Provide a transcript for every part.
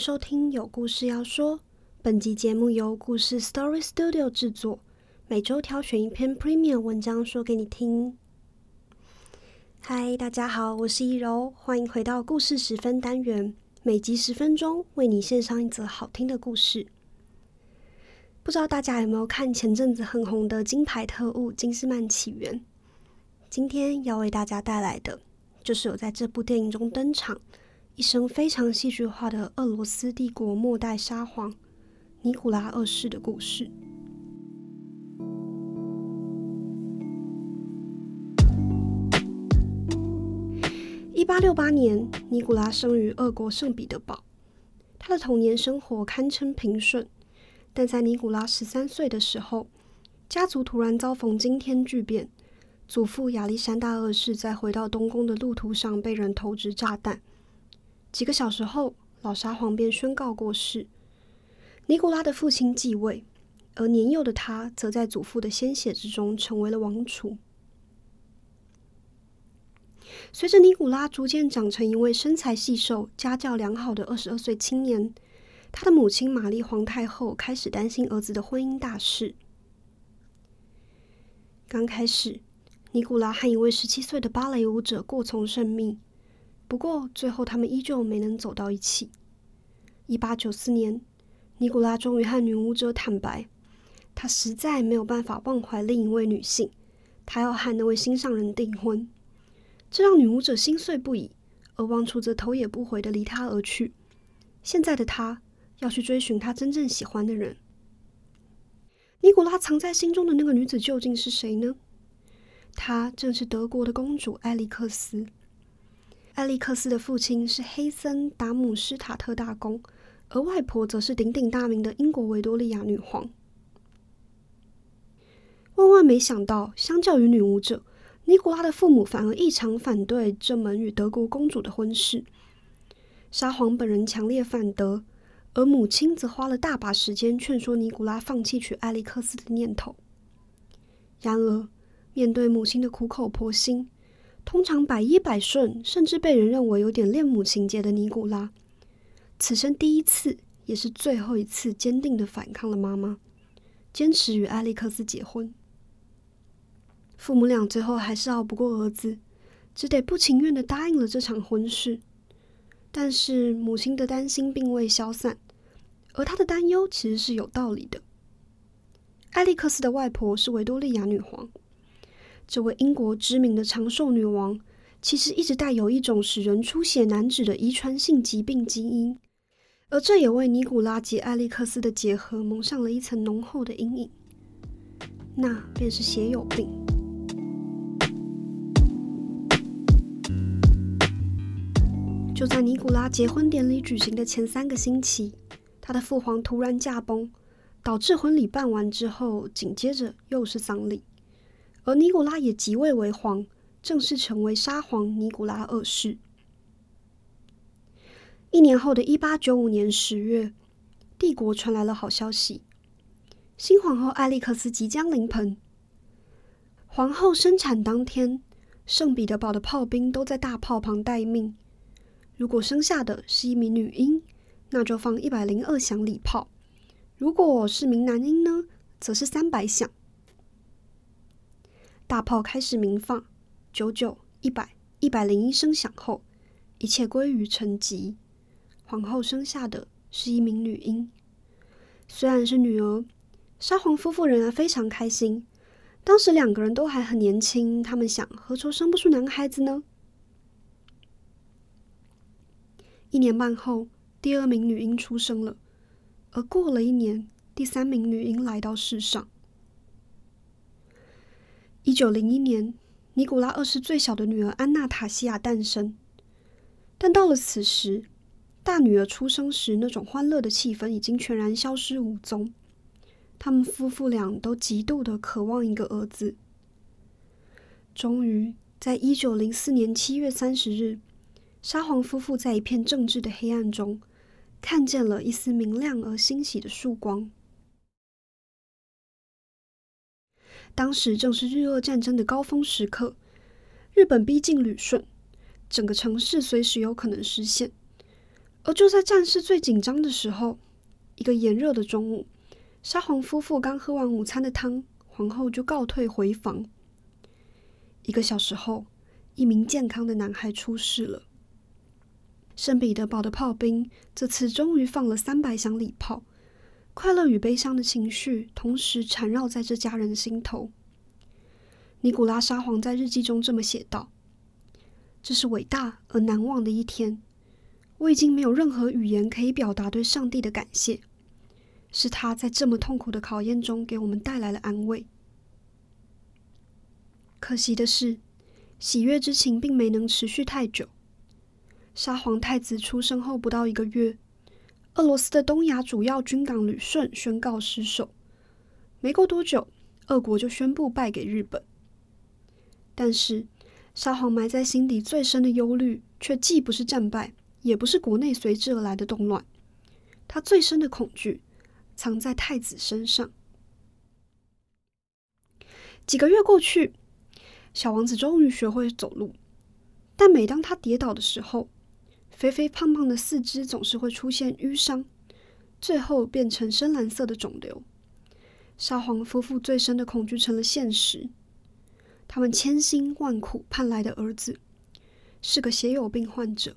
收听有故事要说。本集节目由故事 Story Studio 制作，每周挑选一篇 Premium 文章说给你听。嗨，大家好，我是一柔，欢迎回到故事十分单元，每集十分钟，为你献上一则好听的故事。不知道大家有没有看前阵子很红的金牌特务《金斯曼起源》？今天要为大家带来的，就是有在这部电影中登场。一生非常戏剧化的俄罗斯帝国末代沙皇尼古拉二世的故事。一八六八年，尼古拉生于俄国圣彼得堡。他的童年生活堪称平顺，但在尼古拉十三岁的时候，家族突然遭逢惊天巨变。祖父亚历山大二世在回到东宫的路途上被人投掷炸弹。几个小时后，老沙皇便宣告过世。尼古拉的父亲继位，而年幼的他则在祖父的鲜血之中成为了王储。随着尼古拉逐渐长成一位身材细瘦、家教良好的二十二岁青年，他的母亲玛丽皇太后开始担心儿子的婚姻大事。刚开始，尼古拉和一位十七岁的芭蕾舞者过从甚密。不过，最后他们依旧没能走到一起。一八九四年，尼古拉终于和女舞者坦白，他实在没有办法忘怀另一位女性，他要和那位心上人订婚。这让女舞者心碎不已，而王储则头也不回的离他而去。现在的他要去追寻他真正喜欢的人。尼古拉藏在心中的那个女子究竟是谁呢？她正是德国的公主艾利克斯。艾利克斯的父亲是黑森达姆施塔特大公，而外婆则是鼎鼎大名的英国维多利亚女皇。万万没想到，相较于女巫者，尼古拉的父母反而异常反对这门与德国公主的婚事。沙皇本人强烈反对，而母亲则花了大把时间劝说尼古拉放弃娶艾利克斯的念头。然而，面对母亲的苦口婆心，通常百依百顺，甚至被人认为有点恋母情节的尼古拉，此生第一次，也是最后一次，坚定的反抗了妈妈，坚持与艾利克斯结婚。父母俩最后还是熬不过儿子，只得不情愿的答应了这场婚事。但是母亲的担心并未消散，而她的担忧其实是有道理的。艾利克斯的外婆是维多利亚女皇。这位英国知名的长寿女王，其实一直带有一种使人出血难止的遗传性疾病基因，而这也为尼古拉及艾利克斯的结合蒙上了一层浓厚的阴影，那便是血友病。就在尼古拉结婚典礼举行的前三个星期，他的父皇突然驾崩，导致婚礼办完之后，紧接着又是丧礼。而尼古拉也即位为皇，正式成为沙皇尼古拉二世。一年后的一八九五年十月，帝国传来了好消息：新皇后艾利克斯即将临盆。皇后生产当天，圣彼得堡的炮兵都在大炮旁待命。如果生下的是一名女婴，那就放一百零二响礼炮；如果是名男婴呢，则是三百响。大炮开始鸣放，九九、一百、一百零一声响后，一切归于沉寂。皇后生下的是一名女婴，虽然是女儿，沙皇夫妇仍然非常开心。当时两个人都还很年轻，他们想：何愁生不出男孩子呢？一年半后，第二名女婴出生了，而过了一年，第三名女婴来到世上。一九零一年，尼古拉二世最小的女儿安娜塔西亚诞生。但到了此时，大女儿出生时那种欢乐的气氛已经全然消失无踪。他们夫妇俩都极度的渴望一个儿子。终于，在一九零四年七月三十日，沙皇夫妇在一片政治的黑暗中，看见了一丝明亮而欣喜的曙光。当时正是日俄战争的高峰时刻，日本逼近旅顺，整个城市随时有可能失陷。而就在战事最紧张的时候，一个炎热的中午，沙皇夫妇刚喝完午餐的汤，皇后就告退回房。一个小时后，一名健康的男孩出事了。圣彼得堡的炮兵这次终于放了三百响礼炮，快乐与悲伤的情绪同时缠绕在这家人的心头。尼古拉沙皇在日记中这么写道：“这是伟大而难忘的一天。我已经没有任何语言可以表达对上帝的感谢，是他在这么痛苦的考验中给我们带来了安慰。可惜的是，喜悦之情并没能持续太久。”沙皇太子出生后不到一个月，俄罗斯的东亚主要军港旅顺宣告失守。没过多久，俄国就宣布败给日本。但是，沙皇埋在心底最深的忧虑，却既不是战败，也不是国内随之而来的动乱。他最深的恐惧，藏在太子身上。几个月过去，小王子终于学会走路，但每当他跌倒的时候，肥肥胖胖的四肢总是会出现淤伤，最后变成深蓝色的肿瘤。沙皇夫妇最深的恐惧成了现实。他们千辛万苦盼来的儿子是个血友病患者。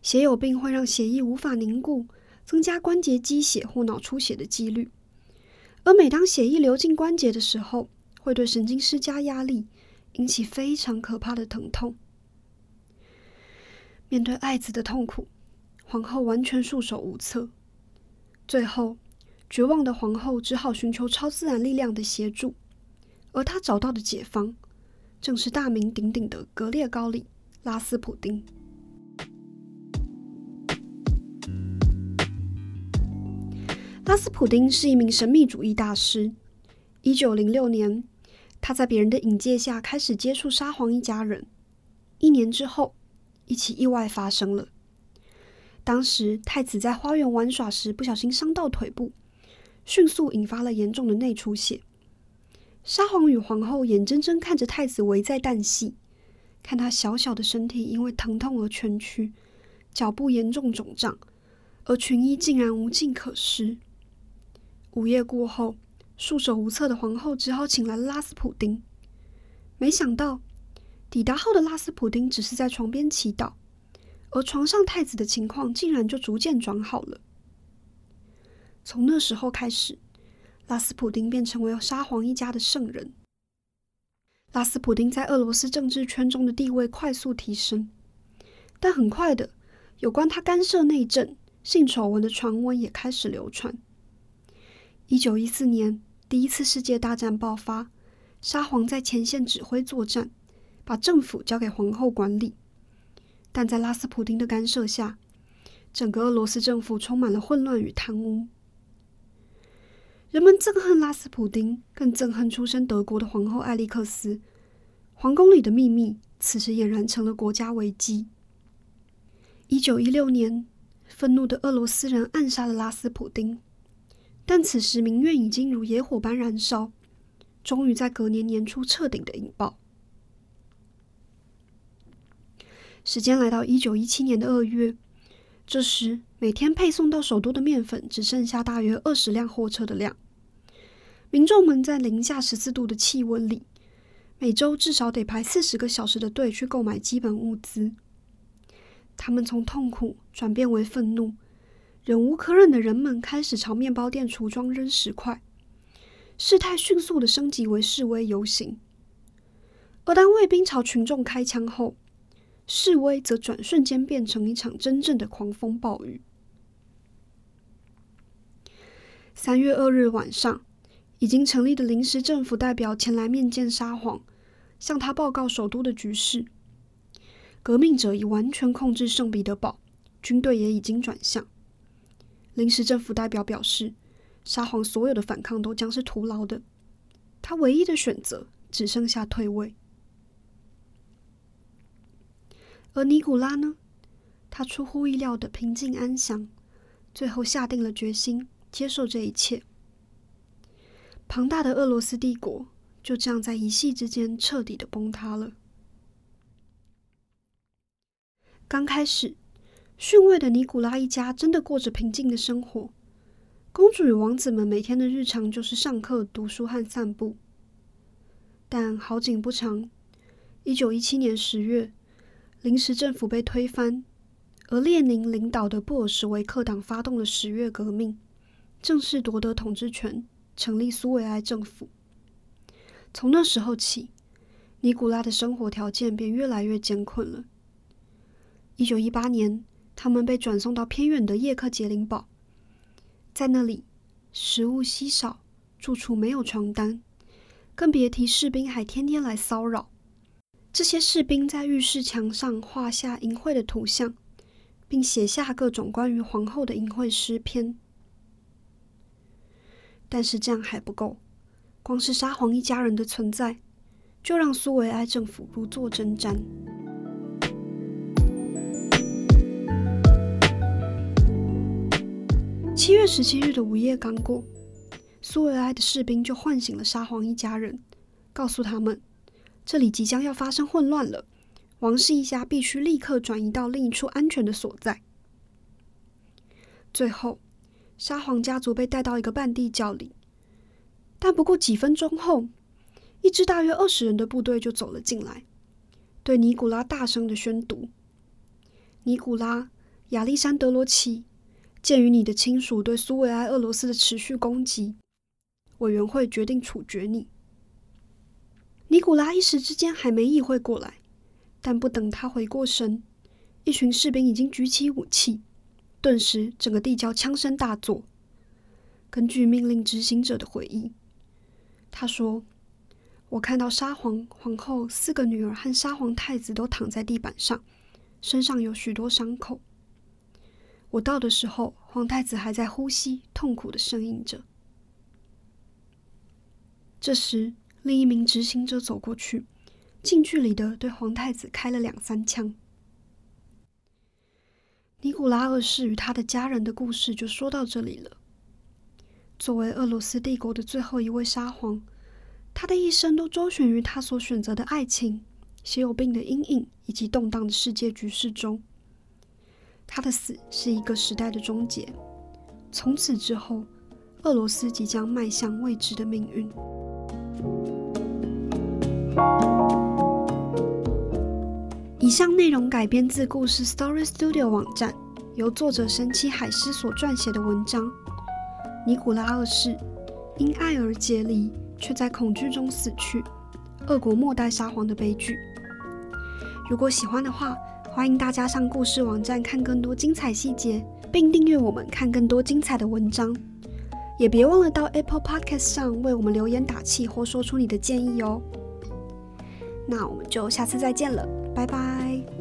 血友病会让血液无法凝固，增加关节积血或脑出血的几率。而每当血液流进关节的时候，会对神经施加压力，引起非常可怕的疼痛。面对爱子的痛苦，皇后完全束手无策。最后，绝望的皇后只好寻求超自然力量的协助，而她找到的解方，正是大名鼎鼎的格列高里·拉斯普丁。拉斯普丁是一名神秘主义大师。一九零六年，他在别人的引荐下开始接触沙皇一家人。一年之后，一起意外发生了。当时太子在花园玩耍时不小心伤到腿部，迅速引发了严重的内出血。沙皇与皇后眼睁睁看着太子危在旦夕，看他小小的身体因为疼痛而蜷曲，脚部严重肿胀，而裙衣竟然无计可施。午夜过后，束手无策的皇后只好请来了拉斯普丁。没想到。抵达后的拉斯普丁只是在床边祈祷，而床上太子的情况竟然就逐渐转好了。从那时候开始，拉斯普丁便成为沙皇一家的圣人。拉斯普丁在俄罗斯政治圈中的地位快速提升，但很快的，有关他干涉内政、性丑闻的传闻也开始流传。一九一四年，第一次世界大战爆发，沙皇在前线指挥作战。把政府交给皇后管理，但在拉斯普丁的干涉下，整个俄罗斯政府充满了混乱与贪污。人们憎恨拉斯普丁，更憎恨出身德国的皇后艾利克斯。皇宫里的秘密此时俨然成了国家危机。一九一六年，愤怒的俄罗斯人暗杀了拉斯普丁，但此时民怨已经如野火般燃烧，终于在隔年年初彻底的引爆。时间来到一九一七年的二月，这时每天配送到首都的面粉只剩下大约二十辆货车的量。民众们在零下十四度的气温里，每周至少得排四十个小时的队去购买基本物资。他们从痛苦转变为愤怒，忍无可忍的人们开始朝面包店橱窗扔石块，事态迅速的升级为示威游行。而当卫兵朝群众开枪后，示威则转瞬间变成一场真正的狂风暴雨。三月二日晚上，已经成立的临时政府代表前来面见沙皇，向他报告首都的局势。革命者已完全控制圣彼得堡，军队也已经转向。临时政府代表表示，沙皇所有的反抗都将是徒劳的，他唯一的选择只剩下退位。而尼古拉呢？他出乎意料的平静安详，最后下定了决心接受这一切。庞大的俄罗斯帝国就这样在一夕之间彻底的崩塌了。刚开始，逊位的尼古拉一家真的过着平静的生活。公主与王子们每天的日常就是上课、读书和散步。但好景不长，一九一七年十月，临时政府被推翻，而列宁领导的布尔什维克党发动了十月革命，正式夺得统治权，成立苏维埃政府。从那时候起，尼古拉的生活条件便越来越艰困了。一九一八年，他们被转送到偏远的叶克捷林堡。在那里，食物稀少，住处没有床单，更别提士兵还天天来骚扰。这些士兵在浴室墙上画下淫秽的图像，并写下各种关于皇后的淫秽诗篇。但是这样还不够，光是沙皇一家人的存在，就让苏维埃政府如坐针毡。七月十七日的午夜刚过，苏维埃的士兵就唤醒了沙皇一家人，告诉他们这里即将要发生混乱了，王室一家必须立刻转移到另一处安全的所在。最后，沙皇家族被带到一个半地窖里，但不过几分钟后，一支大约二十人的部队就走了进来，对尼古拉大声的宣读：“尼古拉，亚历山德罗奇。”鉴于你的亲属对苏维埃俄罗斯的持续攻击，委员会决定处决你。尼古拉一时之间还没意会过来，但不等他回过神，一群士兵已经举起武器，顿时整个地窖枪声大作。根据命令执行者的回忆，他说：“我看到沙皇、皇后四个女儿和沙皇太子都躺在地板上，身上有许多伤口。”我到的时候，皇太子还在呼吸，痛苦的呻吟着。这时，另一名执行者走过去，近距离的对皇太子开了两三枪。尼古拉二世与他的家人的故事就说到这里了。作为俄罗斯帝国的最后一位沙皇，他的一生都周旋于他所选择的爱情、血友病的阴影以及动荡的世界局势中。他的死是一个时代的终结，从此之后，俄罗斯即将迈向未知的命运。以上内容改编自故事 Story Studio 网站，由作者神奇海狮所撰写的文章《尼古拉二世因爱而结离，却在恐惧中死去：俄国末代沙皇的悲剧》。如果喜欢的话，欢迎大家上故事网站看更多精彩细节，并订阅我们看更多精彩的文章。也别忘了到 Apple Podcast 上为我们留言打气或说出你的建议哦。那我们就下次再见了，拜拜。